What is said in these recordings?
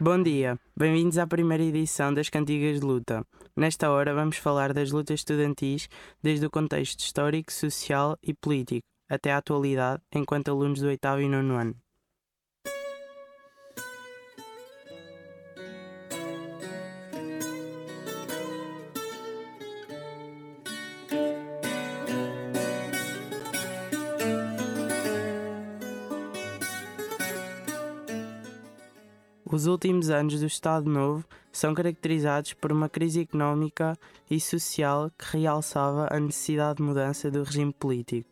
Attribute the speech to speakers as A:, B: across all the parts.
A: Bom dia, bem-vindos à primeira edição das Cantigas de Luta. Nesta hora vamos falar das lutas estudantis desde o contexto histórico, social e político até à atualidade, enquanto alunos do oitavo e nono ano. Os últimos anos do Estado Novo são caracterizados por uma crise económica e social que realçava a necessidade de mudança do regime político.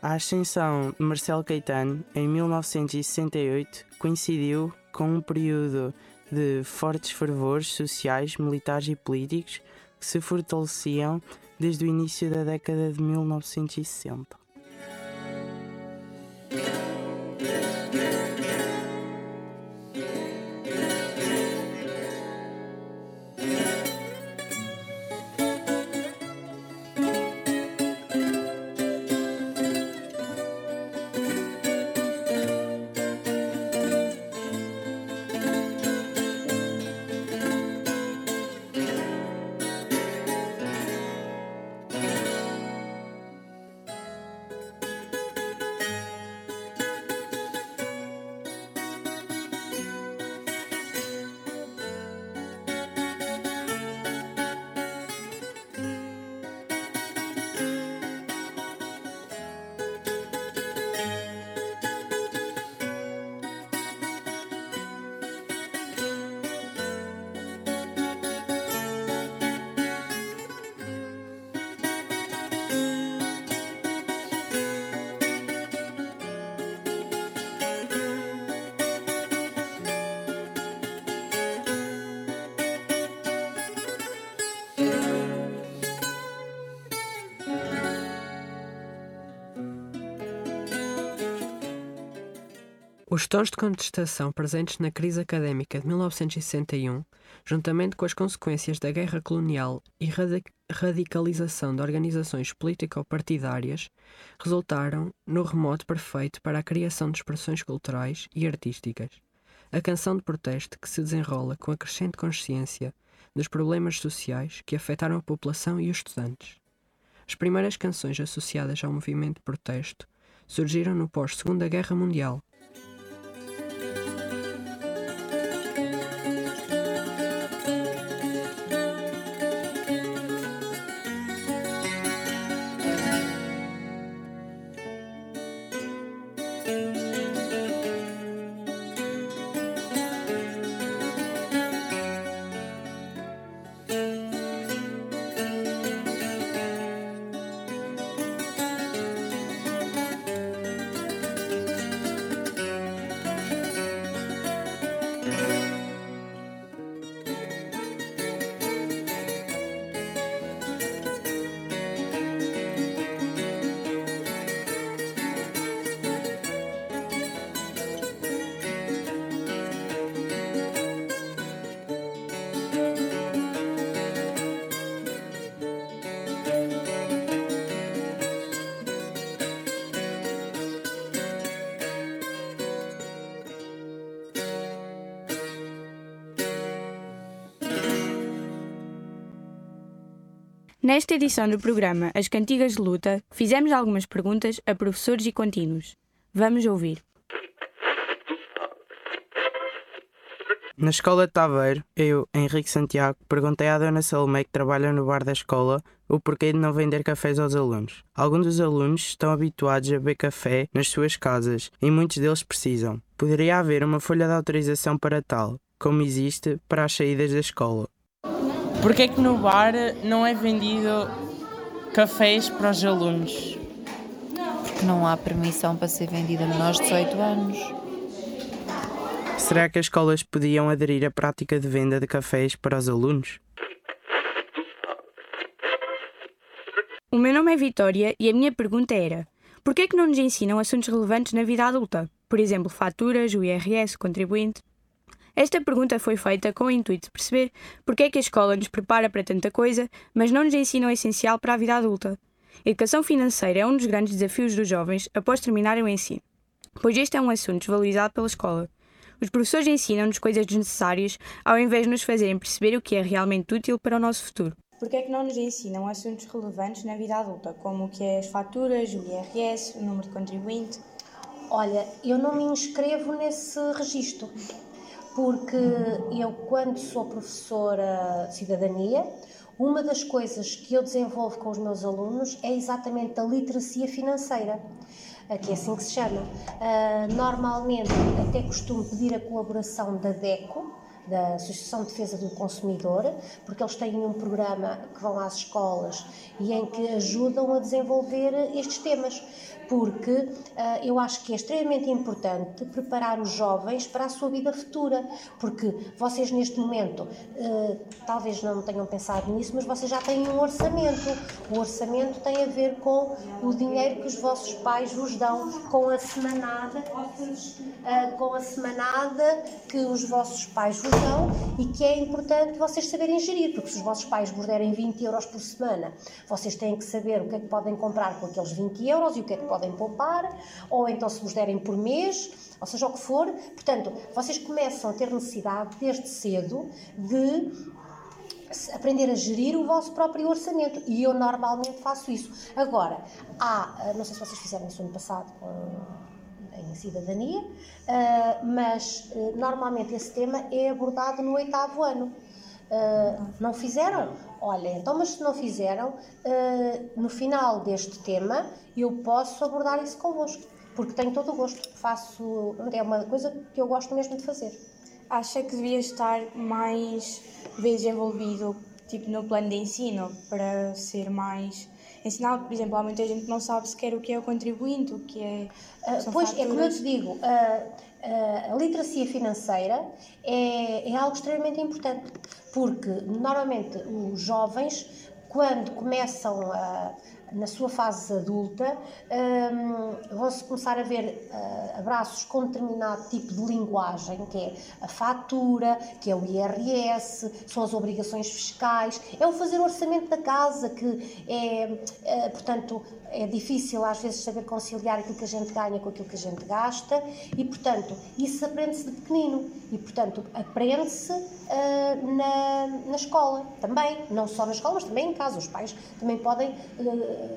A: A ascensão de Marcelo Caetano em 1968 coincidiu com um período de fortes fervores sociais, militares e políticos se fortaleciam desde o início da década de 1960.
B: Os tons de contestação presentes na crise académica de 1961, juntamente com as consequências da guerra colonial e radicalização de organizações político-partidárias, resultaram no remoto perfeito para a criação de expressões culturais e artísticas. A canção de protesto que se desenrola com a crescente consciência dos problemas sociais que afetaram a população e os estudantes. As primeiras canções associadas ao movimento de protesto surgiram no pós-Segunda Guerra Mundial
C: Nesta edição do programa As Cantigas de Luta, fizemos algumas perguntas a professores e contínuos. Vamos ouvir.
A: Na escola de Taveiro, eu, Henrique Santiago, perguntei à dona Salomé que trabalha no bar da escola o porquê de não vender cafés aos alunos. Alguns dos alunos estão habituados a beber café nas suas casas e muitos deles precisam. Poderia haver uma folha de autorização para tal, como existe para as saídas da escola.
D: Porquê é que no bar não é vendido cafés para os alunos?
E: Porque não há permissão para ser vendida a menores de 18 anos.
A: Será que as escolas podiam aderir à prática de venda de cafés para os alunos?
C: O meu nome é Vitória e a minha pergunta era: por que é que não nos ensinam assuntos relevantes na vida adulta? Por exemplo, faturas, o IRS, o contribuinte? Esta pergunta foi feita com o intuito de perceber porque é que a escola nos prepara para tanta coisa, mas não nos ensina o essencial para a vida adulta. A educação financeira é um dos grandes desafios dos jovens após terminarem o ensino, pois este é um assunto desvalorizado pela escola. Os professores ensinam-nos coisas desnecessárias ao invés de nos fazerem perceber o que é realmente útil para o nosso futuro.
F: Por que é que não nos ensinam assuntos relevantes na vida adulta, como o que é as faturas, o IRS, o número de contribuinte?
G: Olha, eu não me inscrevo nesse registro, porque eu, quando sou professora de cidadania, uma das coisas que eu desenvolvo com os meus alunos é exatamente a literacia financeira que é assim que se chama. Uh, normalmente, até costumo pedir a colaboração da DECO, da Associação de Defesa do Consumidor, porque eles têm um programa que vão às escolas e em que ajudam a desenvolver estes temas porque uh, eu acho que é extremamente importante preparar os jovens para a sua vida futura, porque vocês neste momento uh, talvez não tenham pensado nisso, mas vocês já têm um orçamento. O orçamento tem a ver com o dinheiro que os vossos pais vos dão, com a semanada, uh, com a semanada que os vossos pais vos dão e que é importante vocês saberem gerir, porque se os vossos pais vos derem 20 euros por semana, vocês têm que saber o que é que podem comprar com aqueles 20 euros e o que é que podem poupar, ou então se vos derem por mês, ou seja o que for. Portanto, vocês começam a ter necessidade desde cedo de aprender a gerir o vosso próprio orçamento e eu normalmente faço isso. Agora, há, não sei se vocês fizeram isso ano passado com em cidadania, mas normalmente esse tema é abordado no oitavo ano. Uh, não fizeram? Olha, então, mas se não fizeram, uh, no final deste tema eu posso abordar isso convosco, porque tenho todo o gosto. Faço, é uma coisa que eu gosto mesmo de fazer.
F: Acha que devia estar mais vezes envolvido, tipo, no plano de ensino, para ser mais ensinado? Por exemplo, há muita gente que não sabe sequer o que é o contribuinte, o que é.
G: Uh, pois, faturas. é como eu te digo, a literacia financeira é, é algo extremamente importante, porque normalmente os jovens, quando começam a na sua fase adulta, um, vão-se começar a ver uh, abraços com determinado tipo de linguagem, que é a fatura, que é o IRS, são as obrigações fiscais, é o fazer o orçamento da casa, que é, uh, portanto, é difícil às vezes saber conciliar aquilo que a gente ganha com aquilo que a gente gasta e, portanto, isso aprende-se de pequenino e, portanto, aprende-se uh, na, na escola também, não só na escola, mas também em casa. Os pais também podem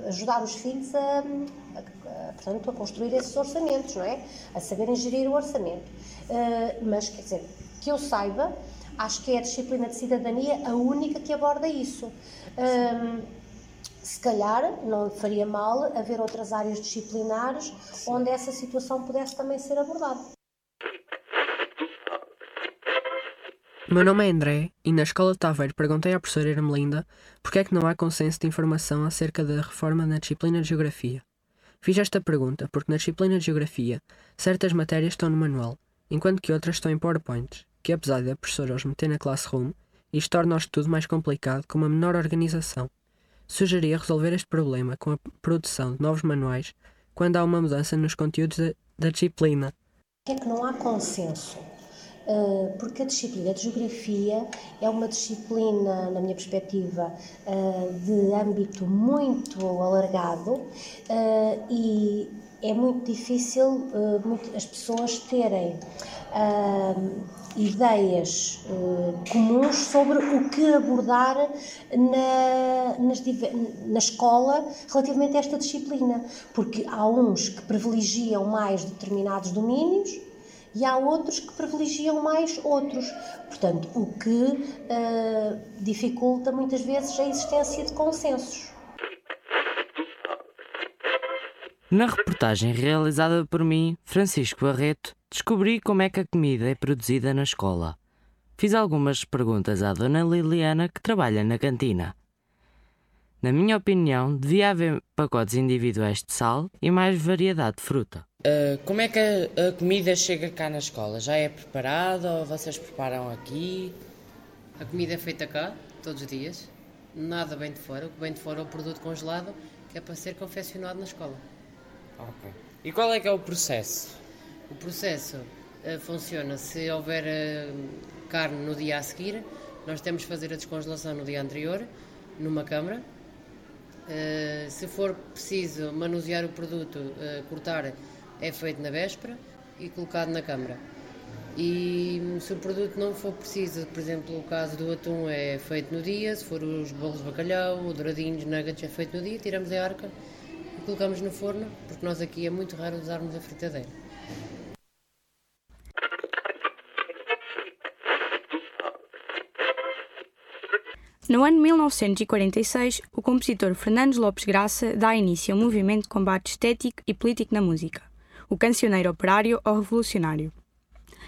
G: ajudar os filhos a, a, a, portanto, a construir esses orçamentos, não é? A saberem gerir o orçamento. Uh, mas, quer dizer, que eu saiba, acho que é a disciplina de cidadania a única que aborda isso se calhar não faria mal haver outras áreas disciplinares Sim. onde essa situação pudesse também ser abordada.
B: Meu nome é André e na Escola de Taveiro perguntei à professora Ermelinda porque é que não há consenso de informação acerca da reforma na disciplina de Geografia. Fiz esta pergunta porque na disciplina de Geografia certas matérias estão no manual, enquanto que outras estão em PowerPoints, que apesar de a professora os meter na Classroom, isto torna o estudo mais complicado com uma menor organização. Sugeria resolver este problema com a produção de novos manuais quando há uma mudança nos conteúdos da, da disciplina.
G: É que não há consenso, porque a disciplina de Geografia é uma disciplina, na minha perspectiva, eh, de âmbito muito alargado eh, e é muito difícil as pessoas terem ideias comuns sobre o que abordar na, nas, na escola relativamente a esta disciplina, porque há uns que privilegiam mais determinados domínios e há outros que privilegiam mais outros. Portanto, o que uh, dificulta muitas vezes a existência de consensos.
A: Na reportagem realizada por mim, Francisco Barreto, descobri como é que a comida é produzida na escola. Fiz algumas perguntas à Dona Liliana, que trabalha na cantina. Na minha opinião, devia haver pacotes individuais de sal e mais variedade de fruta.
D: Uh, como é que a, a, comida chega cá na escola? Já é preparada ou vocês preparam aqui?
H: A comida é feita cá, todos os dias. Nada bem de fora. O que vem de fora é o produto congelado, que é para ser confeccionado na escola.
D: Ok. E qual é que é o processo?
H: O processo uh, funciona se houver uh, carne no dia a seguir, nós temos que fazer a descongelação no dia anterior, numa câmara. Se for preciso manusear o produto, cortar, é feito na véspera e colocado na câmara. E se o produto não for preciso, por exemplo, o caso do atum é feito no dia, se for os bolos de bacalhau, o douradinhos, nuggets é feito no dia, tiramos a arca e colocamos no forno, porque nós aqui é muito raro usarmos a fritadeira.
C: No ano 1946, o compositor Fernandes Lopes Graça dá início ao movimento de combate estético e político na música, o cancioneiro operário ou revolucionário.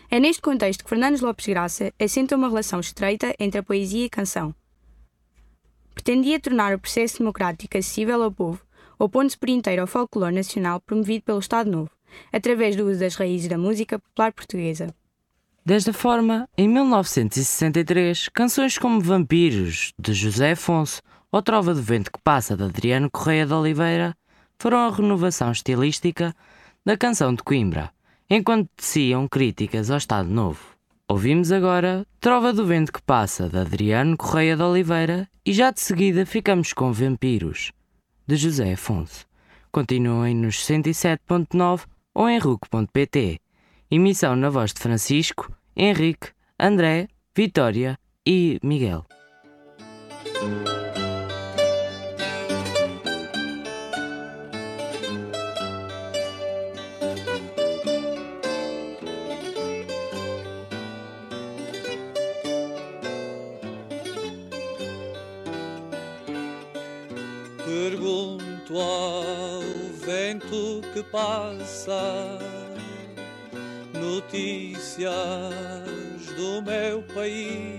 C: É neste contexto que Fernandes Lopes Graça assenta uma relação estreita entre a poesia e canção. Pretendia tornar o processo democrático acessível ao povo, opondo-se por inteiro ao folclore nacional promovido pelo Estado Novo, através do uso das raízes da música popular portuguesa.
I: Desta forma, em 1963, canções como Vampiros, de José Afonso, ou Trova do Vento que Passa, de Adriano Correia de Oliveira, foram a renovação estilística da canção de Coimbra enquanto teciam críticas ao Estado Novo. Ouvimos agora Trova do Vento que Passa, de Adriano Correia de Oliveira, e já de seguida ficamos com Vampiros, de José Afonso. Continuem nos 107.9 ou em RUC.pt. Emissão na voz de Francisco, Henrique, André, Vitória e Miguel.
J: Que passa, notícias do meu país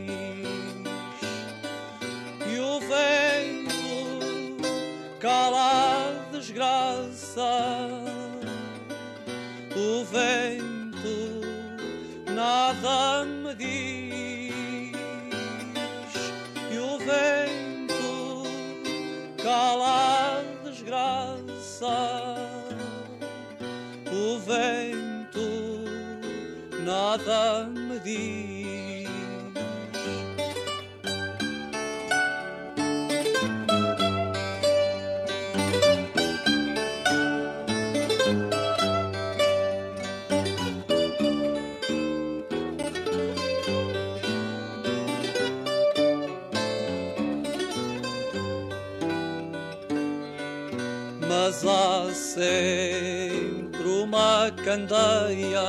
J: Mas há sempre uma candeia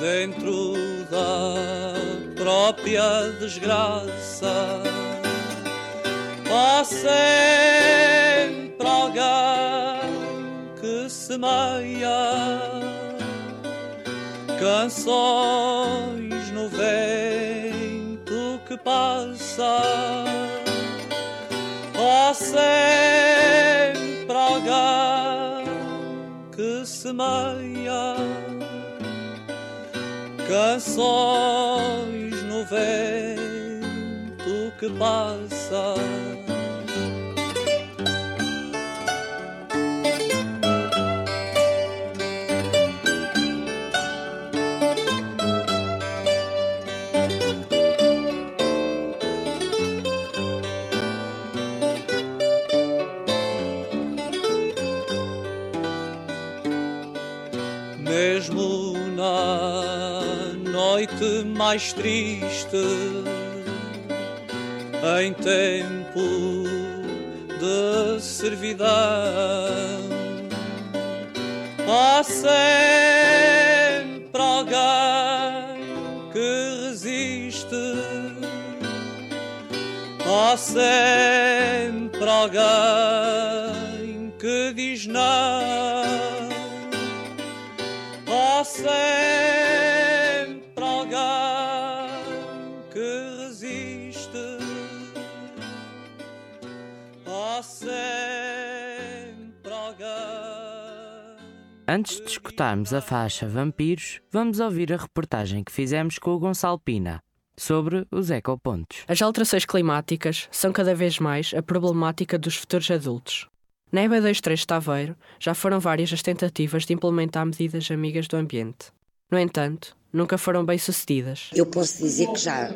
J: dentro da própria desgraça. Há sempre alguém que semeia canções no vento que passa. Há sempre alguém semeia canções no vento que passa. Mais triste em tempo de servidão. Há sempre alguém que resiste, há sempre alguém que diz não, há sempre
I: Antes de escutarmos a faixa Vampiros, vamos ouvir a reportagem que fizemos com o Gonçalo Pina sobre os ecopontos.
B: As alterações climáticas são cada vez mais a problemática dos futuros adultos. Na EBA 23 de já foram várias as tentativas de implementar medidas amigas do ambiente. No entanto, nunca foram bem sucedidas.
K: Eu posso dizer que já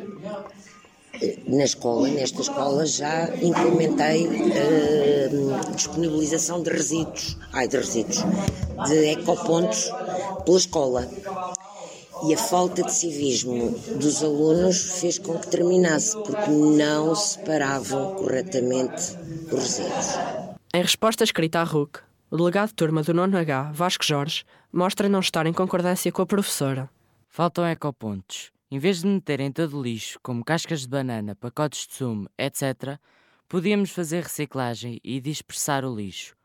K: na escola, nesta escola, já implementei uh, disponibilização de resíduos, ai, de resíduos, de ecopontos pela escola. E a falta de civismo dos alunos fez com que terminasse, porque não separavam corretamente os resíduos.
B: Em resposta escrita à RUC, o delegado de turma do 9H, Vasco Jorge, mostra não estar em concordância com a professora.
I: Faltam ecopontos. Em vez de meterem todo o lixo, como cascas de banana, pacotes de sumo, etc., podíamos fazer reciclagem e dispersar o lixo.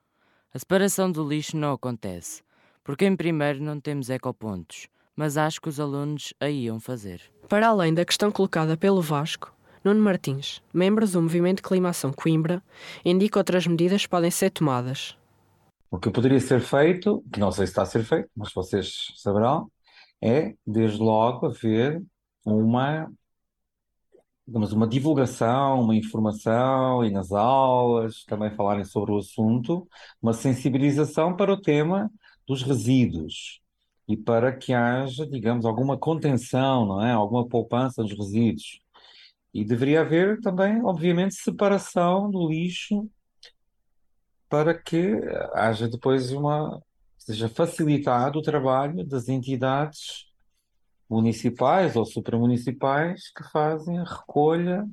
I: A separação do lixo não acontece, porque em primeiro não temos ecopontos, mas acho que os alunos a iam fazer.
B: Para além da questão colocada pelo Vasco, Nuno Martins, membro do Movimento Climação Coimbra, indica outras medidas que podem ser tomadas.
L: O que poderia ser feito, que não sei se está a ser feito, mas vocês saberão, é, desde logo, haver uma, digamos, uma divulgação, uma informação e nas aulas também falarem sobre o assunto, uma sensibilização para o tema dos resíduos e para que haja, digamos, alguma contenção, não é? Alguma poupança dos resíduos. E deveria haver também, obviamente, separação do lixo para que haja depois uma, seja facilitado o trabalho das entidades municipais ou supramunicipais que fazem a recolha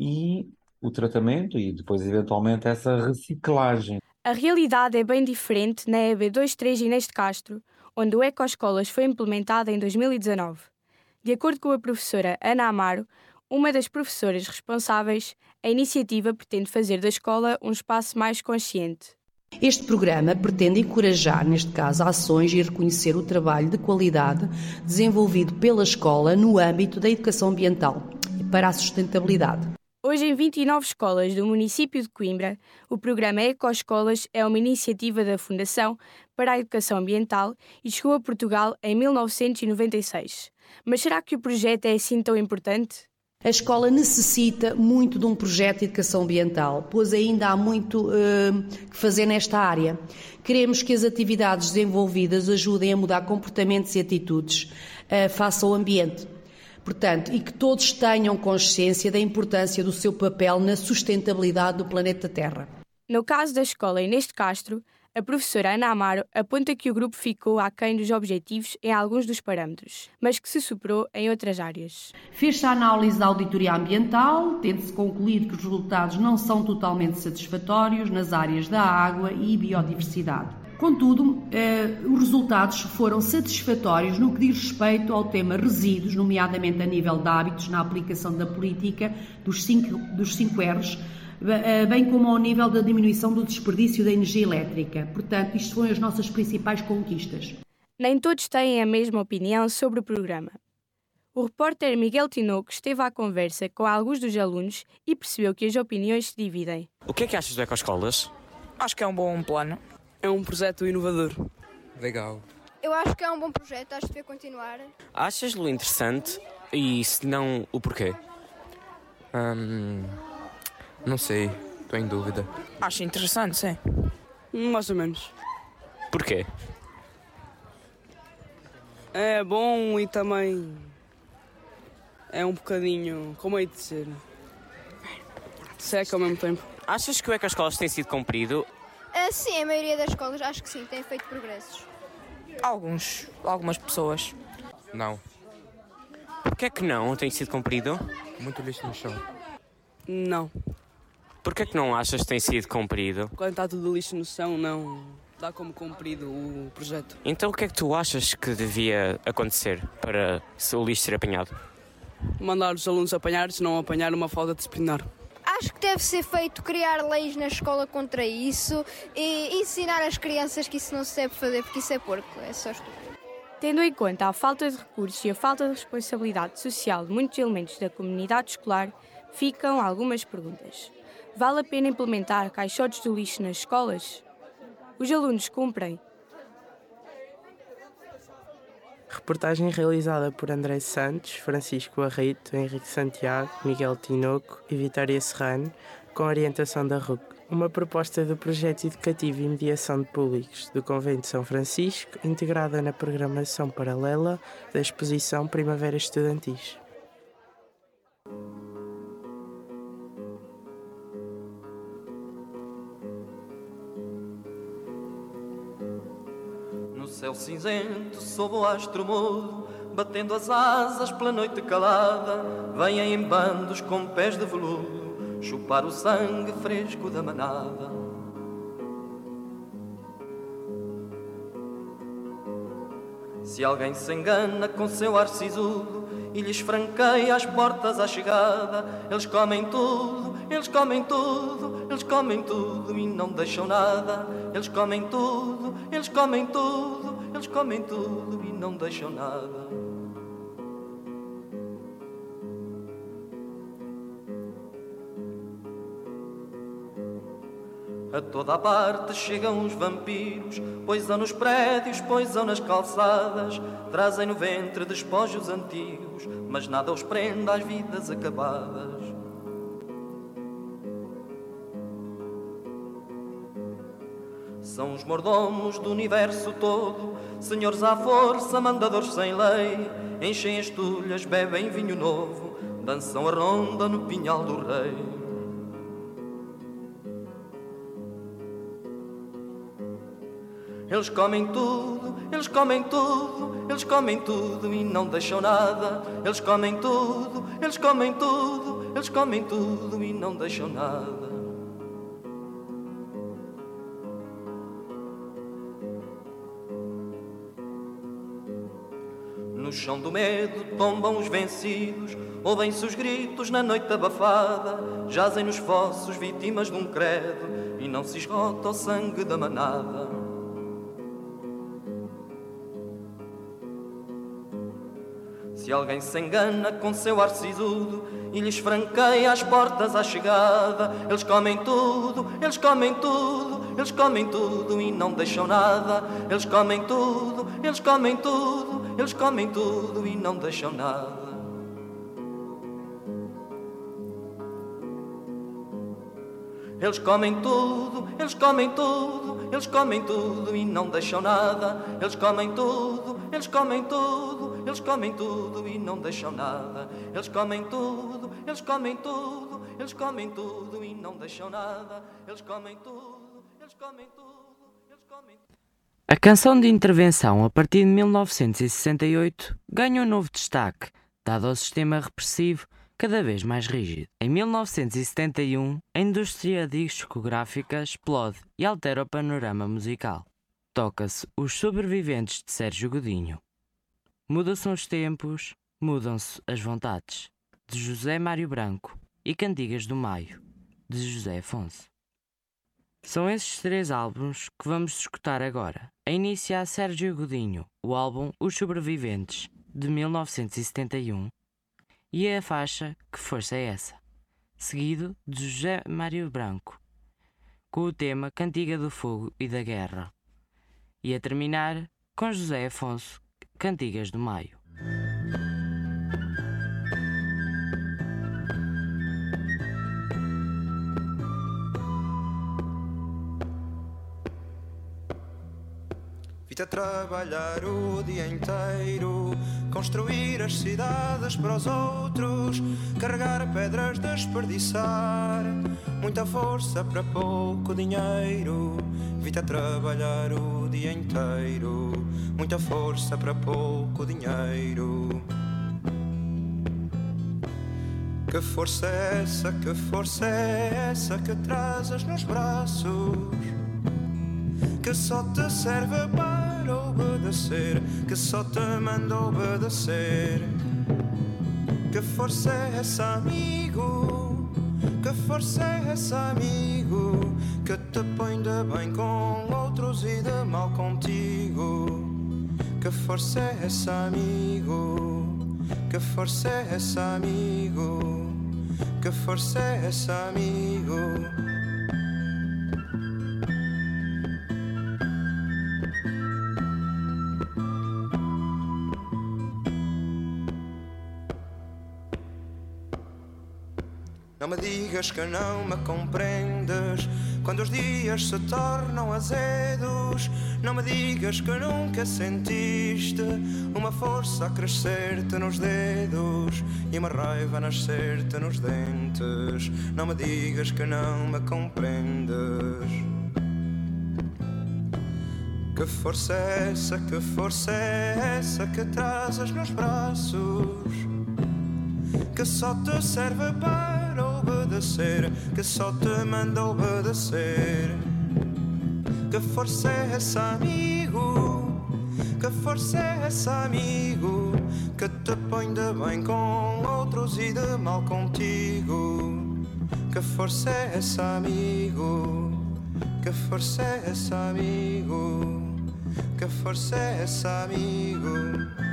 L: e o tratamento e depois eventualmente essa reciclagem.
C: A realidade é bem diferente na EB 23 Inês de Castro, onde o Ecoescolas foi implementado em 2019. De acordo com a professora Ana Amaro, uma das professoras responsáveis, a iniciativa pretende fazer da escola um espaço mais consciente.
M: Este programa pretende encorajar, neste caso, ações e reconhecer o trabalho de qualidade desenvolvido pela escola no âmbito da educação ambiental e para a sustentabilidade.
C: Hoje, em 29 escolas do município de Coimbra, o programa Ecoescolas é uma iniciativa da Fundação para a Educação Ambiental e chegou a Portugal em 1996. Mas será que o projeto é assim tão importante?
M: A escola necessita muito de um projeto de educação ambiental, pois ainda há muito uh, que fazer nesta área. Queremos que as atividades desenvolvidas ajudem a mudar comportamentos e atitudes uh, face ao ambiente. Portanto, e que todos tenham consciência da importância do seu papel na sustentabilidade do planeta Terra.
C: No caso da escola Inês de Castro, a professora Ana Amaro aponta que o grupo ficou aquém dos objetivos em alguns dos parâmetros, mas que se superou em outras áreas.
M: Fez-se a análise da auditoria ambiental, tendo-se concluído que os resultados não são totalmente satisfatórios nas áreas da água e biodiversidade. Contudo, eh, os resultados foram satisfatórios no que diz respeito ao tema resíduos, nomeadamente a nível de hábitos na aplicação da política dos 5 dos cinco R's, bem como ao nível da diminuição do desperdício da energia elétrica. Portanto, isto foram as nossas principais conquistas.
C: Nem todos têm a mesma opinião sobre o programa. O repórter Miguel Tinoco esteve à conversa com alguns dos alunos e percebeu que as opiniões se dividem.
N: O que é que achas do Ecoescolas?
O: Acho que é um bom plano. É um projeto inovador.
N: Legal.
P: Eu acho que é um bom projeto, acho que devia continuar.
N: Achas-lo interessante? E se não, o porquê?
O: Hum, não sei, estou em dúvida. Acho interessante, sim. Mais ou menos.
N: Porquê?
O: É bom e também é um bocadinho, como é de dizer, seca ao mesmo tempo.
N: Achas que o Ecoescolas tem sido cumprido?
P: Uh, sim, a maioria das escolas acho que sim, tem feito progressos.
O: Alguns, algumas pessoas.
N: Não. Porquê é que não tem sido cumprido?
O: Muito lixo no chão. Não.
N: Porquê é que não achas que tem sido cumprido?
O: Quando está tudo lixo no chão, não dá como cumprido o projeto.
N: Então o que é que tu achas que devia acontecer para o lixo ser apanhado?
O: Mandar os alunos apanhar, se não apanhar uma falta disciplinar.
P: Acho que deve ser feito criar leis na escola contra isso e ensinar as crianças que isso não se deve fazer porque isso é porco, é só estúpido.
C: Tendo em conta a falta de recursos e a falta de responsabilidade social de muitos elementos da comunidade escolar, ficam algumas perguntas. Vale a pena implementar caixotes do lixo nas escolas? Os alunos cumprem?
A: Reportagem realizada por André Santos, Francisco Arrito, Henrique Santiago, Miguel Tinoco e Vitória Serrano, com orientação da RUC. uma proposta do projeto educativo e mediação de públicos do Convento de São Francisco, integrada na programação paralela da exposição Primavera Estudantis.
Q: Céu cinzento, sob o astro mudo, batendo as asas pela noite calada, vêm em bandos com pés de veludo, chupar o sangue fresco da manada. Se alguém se engana com seu ar sisudo e lhes franqueia as portas à chegada, eles comem tudo, eles comem tudo, eles comem tudo e não deixam nada. Eles comem tudo, eles comem tudo, eles comem tudo e não deixam nada. A toda a parte chegam os vampiros, poisam nos prédios, poisam nas calçadas, trazem no ventre despojos antigos, mas nada os prende às vidas acabadas. São os mordomos do universo todo, senhores à força, mandadores sem lei, enchem as tulhas, bebem vinho novo, dançam a ronda no pinhal do rei. Eles comem tudo, eles comem tudo, eles comem tudo e não deixam nada. Eles comem tudo, eles comem tudo, eles comem tudo e não deixam nada. Chão do medo tombam os vencidos, ouvem-se os gritos na noite abafada, jazem nos fossos vítimas de um credo e não se esgota o sangue da manada. Se alguém se engana com seu ar sisudo e lhes franqueia as portas à chegada, eles comem tudo, eles comem tudo, eles comem tudo e não deixam nada. Eles comem tudo, eles comem tudo, eles comem tudo e não deixam nada. Eles comem tudo, eles comem tudo, eles comem tudo e não deixam nada. Eles comem tudo, eles comem tudo, eles comem tudo e não deixam nada. Eles comem tudo, eles comem tudo, eles comem tudo e não deixam nada. Eles comem tudo, eles comem tudo, eles comem tudo.
I: A canção de intervenção, a partir de 1968, ganha um novo destaque, dado ao sistema repressivo cada vez mais rígido. Em 1971, a indústria discográfica explode e altera o panorama musical. Toca-se Os Sobreviventes de Sérgio Godinho. Mudam-se os tempos, mudam-se as vontades. De José Mário Branco e Cantigas do Maio, de José Afonso. São esses três álbuns que vamos escutar agora. A iniciar Sérgio Godinho, o álbum Os Sobreviventes, de 1971, e a faixa Que Força é Essa? Seguido de José Mário Branco, com o tema Cantiga do Fogo e da Guerra. E a terminar com José Afonso, Cantigas do Maio.
R: A trabalhar o dia inteiro, construir as cidades para os outros, carregar pedras, desperdiçar, muita força para pouco dinheiro. Vi-te a trabalhar o dia inteiro, muita força para pouco dinheiro. Que força é essa, que força é essa que trazes nos braços? Que só te serve para obedecer, que só te manda obedecer. Que força é essa, amigo? Que força é essa, amigo? Que te põe de bem com outros e de mal contigo. Que força é essa, amigo? Que força é essa, amigo? Que força é essa, amigo? Não me digas que não me compreendes quando os dias se tornam azedos. Não me digas que nunca sentiste uma força a crescer-te nos dedos e uma raiva a nascer-te nos dentes. Não me digas que não me compreendes. Que força é essa, que força é essa que trazes nos braços? Que só te serve para obedecer, que só te manda obedecer. Que força é essa, amigo? Que força é essa, amigo? Que te põe de bem com outros e de mal contigo. Que força é essa, amigo? Que força é essa, amigo? Que força é essa, amigo?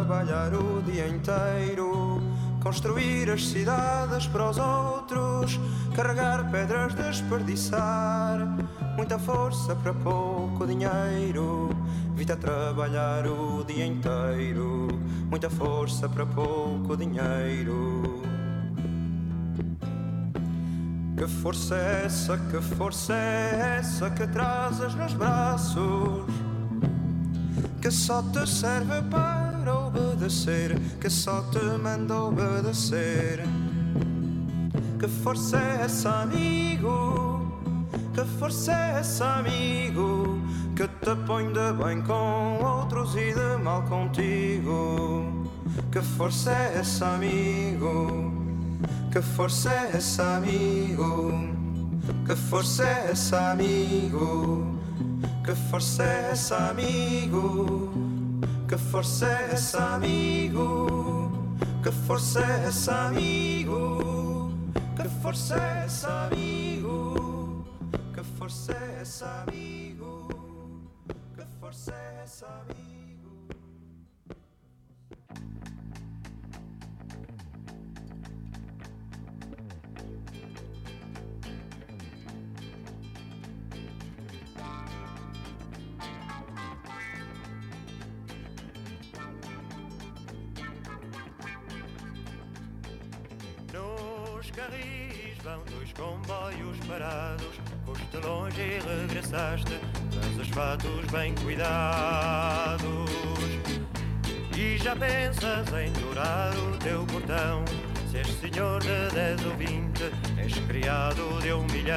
R: Trabalhar o dia inteiro, construir as cidades para os outros, carregar pedras, desperdiçar, muita força para pouco dinheiro. Vi-te a trabalhar o dia inteiro, muita força para pouco dinheiro. Que força é essa, que força é essa que trazes nos braços? Que só te serve para obedecer, que só te manda obedecer. Que força é essa, amigo? Que força é essa, amigo? Que te põe de bem com outros e de mal contigo. Que força é essa, amigo? Que força é essa, amigo? Que força é essa, amigo? Que força é essa, amigo? Que forse è amico, che forse è amico, che forse è amigo, que forse è amico, che
S: forse è amico. Dois comboios parados. Foste longe e regressaste, trazes fatos bem cuidados. E já pensas em dourar o teu portão. Se és senhor de dez ou vinte, és criado de um milhão.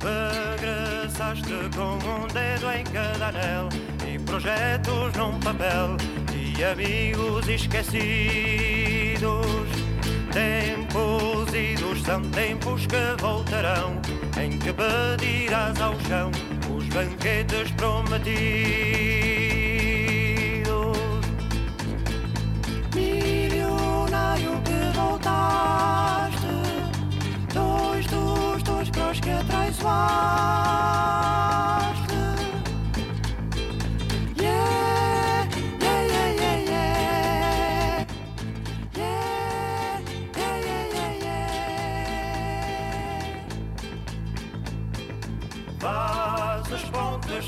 S: Regressaste com um dedo em cada anel e projetos num papel e amigos esquecidos. São tempos que voltarão, em que pedirás ao chão os banquetes prometidos. Milionário que voltaste, dois dos dois pros que atraiçoaste.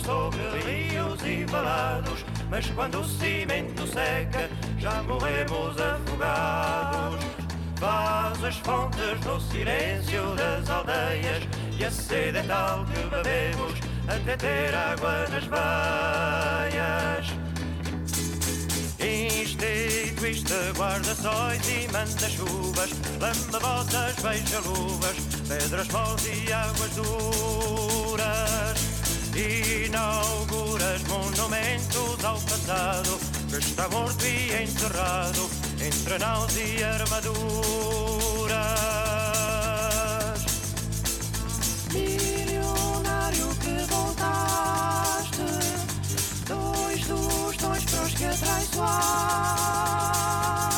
S: Sobre rios e valados, mas quando o cimento seca, já morremos afogados. Fazes fontes no silêncio das aldeias, e a sede é tal que bebemos até ter água nas veias. Instituíste guarda-sóis e manda-chuvas, lamba-botas, beija-luvas, pedras moles e águas duras. Inauguras monumentos ao passado, que está morto e enterrado, entre naus e armaduras. Milionário que voltaste, dois dos dois pros que atraiçoaste.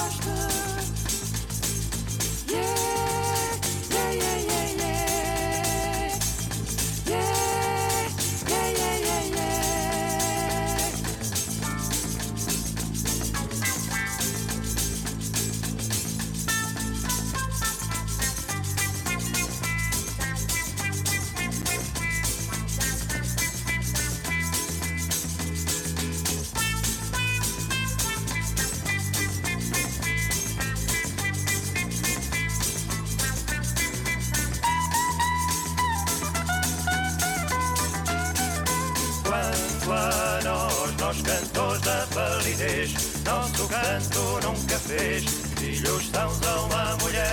S: Canto nunca fez filhos sãos a uma mulher.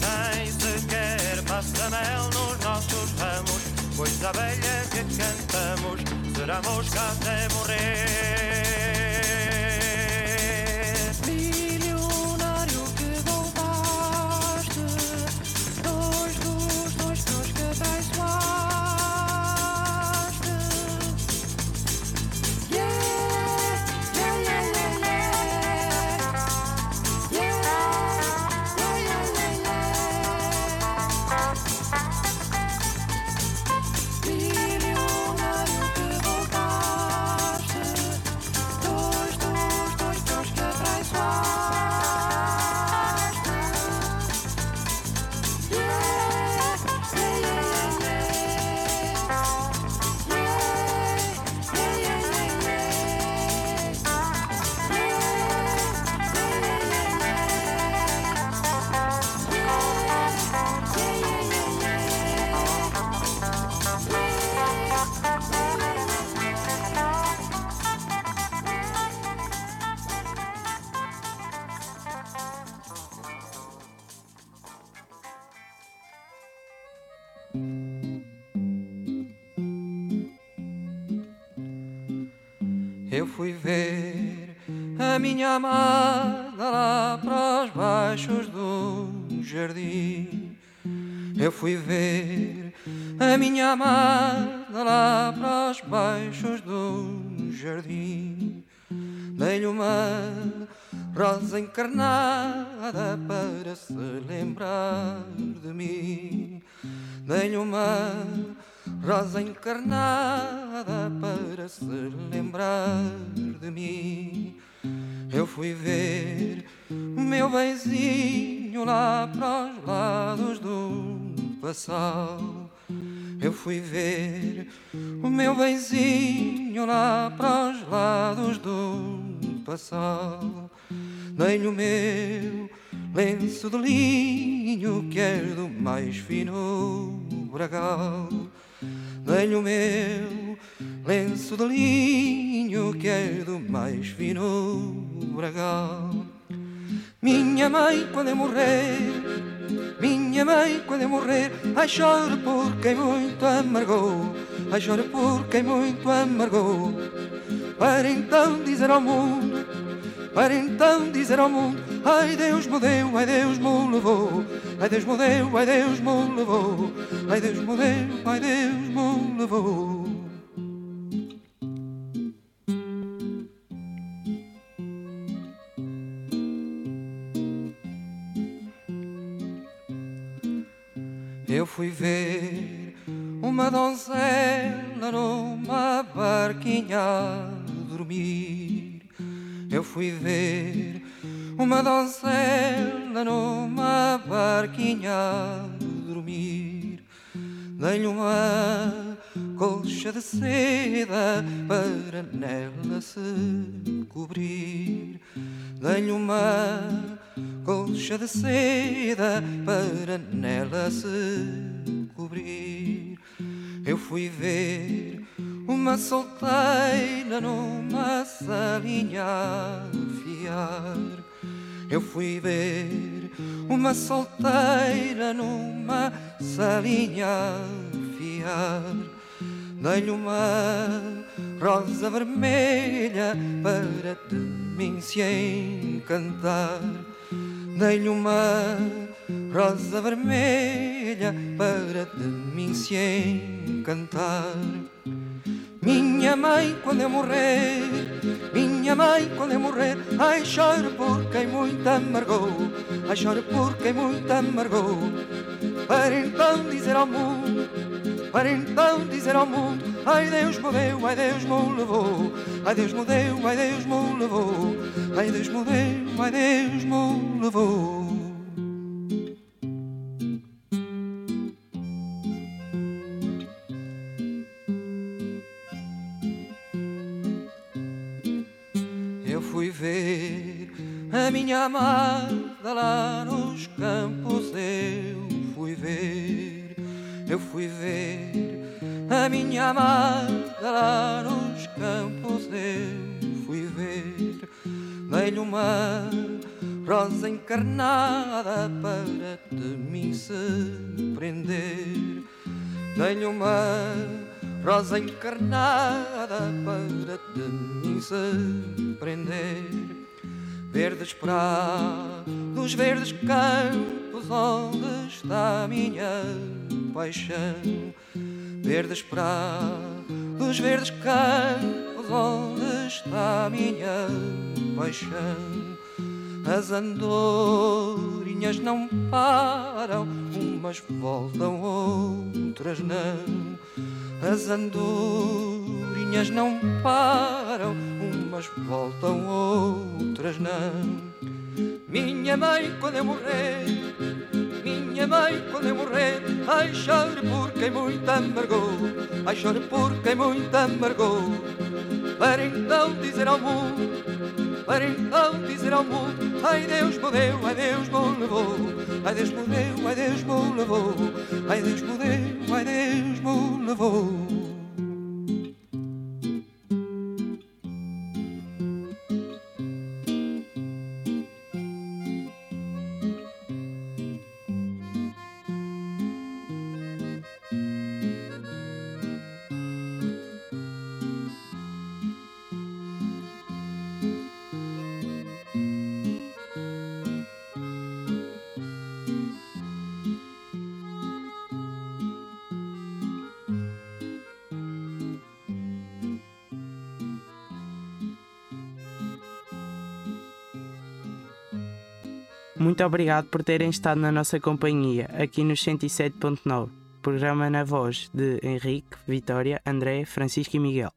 S: Nem sequer passa mel nos nossos ramos, pois a abelha que cantamos será mosca até morrer.
Q: Eu fui ver a minha amada lá para os baixos do jardim. Eu fui ver a minha amada lá para os baixos do jardim. Dei-lhe uma rosa encarnada para se lembrar de mim. Dei-lhe uma rosa encarnada para se lembrar de mim. Eu fui ver o meu benzinho lá para os lados do passal. Eu fui ver o meu benzinho lá para os lados do passal. Dei-lhe o meu lenço de linho que é do mais fino bragal. Dei-lhe o meu lenço de linho que é do mais fino bragal. Minha mãe quando eu morrer, minha mãe quando eu morrer, ai choro por quem muito amargou, ai choro por quem muito amargou. Para então dizer ao mundo, para então dizer ao mundo, ai Deus me deu, ai Deus me levou, ai Deus me deu, ai Deus me levou, ai Deus me deu, ai Deus me levou. Eu fui ver uma donzela numa barquinha dormir. Eu fui ver uma donzela numa barquinha a dormir. Dei-lhe uma colcha de seda para nela se cobrir. Dei-lhe uma colcha de seda para nela se cobrir. Eu fui ver uma solteira numa salinha a fiar. Eu fui ver uma solteira numa salinha fiar. Dei-lhe uma rosa vermelha para de mim se encantar. Dei-lhe uma rosa vermelha para de mim se encantar. Minha mãe, quando eu morrer, minha mãe, quando eu morrer, ai choro por quem muito amargou, ai choro por quem muito amargou. Para então dizer ao mundo, para então dizer ao mundo, ai Deus me deu, ai Deus me levou, ai Deus me deu, ai Deus me levou, ai Deus me deu, ai Deus me levou. A minha amada lá nos campos. Eu fui ver, eu fui ver a minha amada lá nos campos eu fui ver. Dei-lhe uma rosa encarnada para de mim se prender. Dei-lhe uma rosa encarnada para de mim se prender. Verdes prados, verdes campos, onde está a minha paixão? Verdes prados, verdes campos, onde está a minha paixão? As andorinhas não param, umas voltam, outras não. As andorinhas não param, umas voltam, outras não. Minha mãe, quando eu morrer, minha mãe, quando eu morrer, ai chore por quem muito amargou, ai chore por quem muito amargou. Para então dizer ao mundo para então dizer ao mundo Ai Deus me deu, ai Deus me levou Ai Deus me deu, ai Deus me levou Ai Deus me deu, ai Deus me levou
A: Muito obrigado por terem estado na nossa companhia aqui no 107.9, programa na voz de Henrique, Vitória, André, Francisco e Miguel.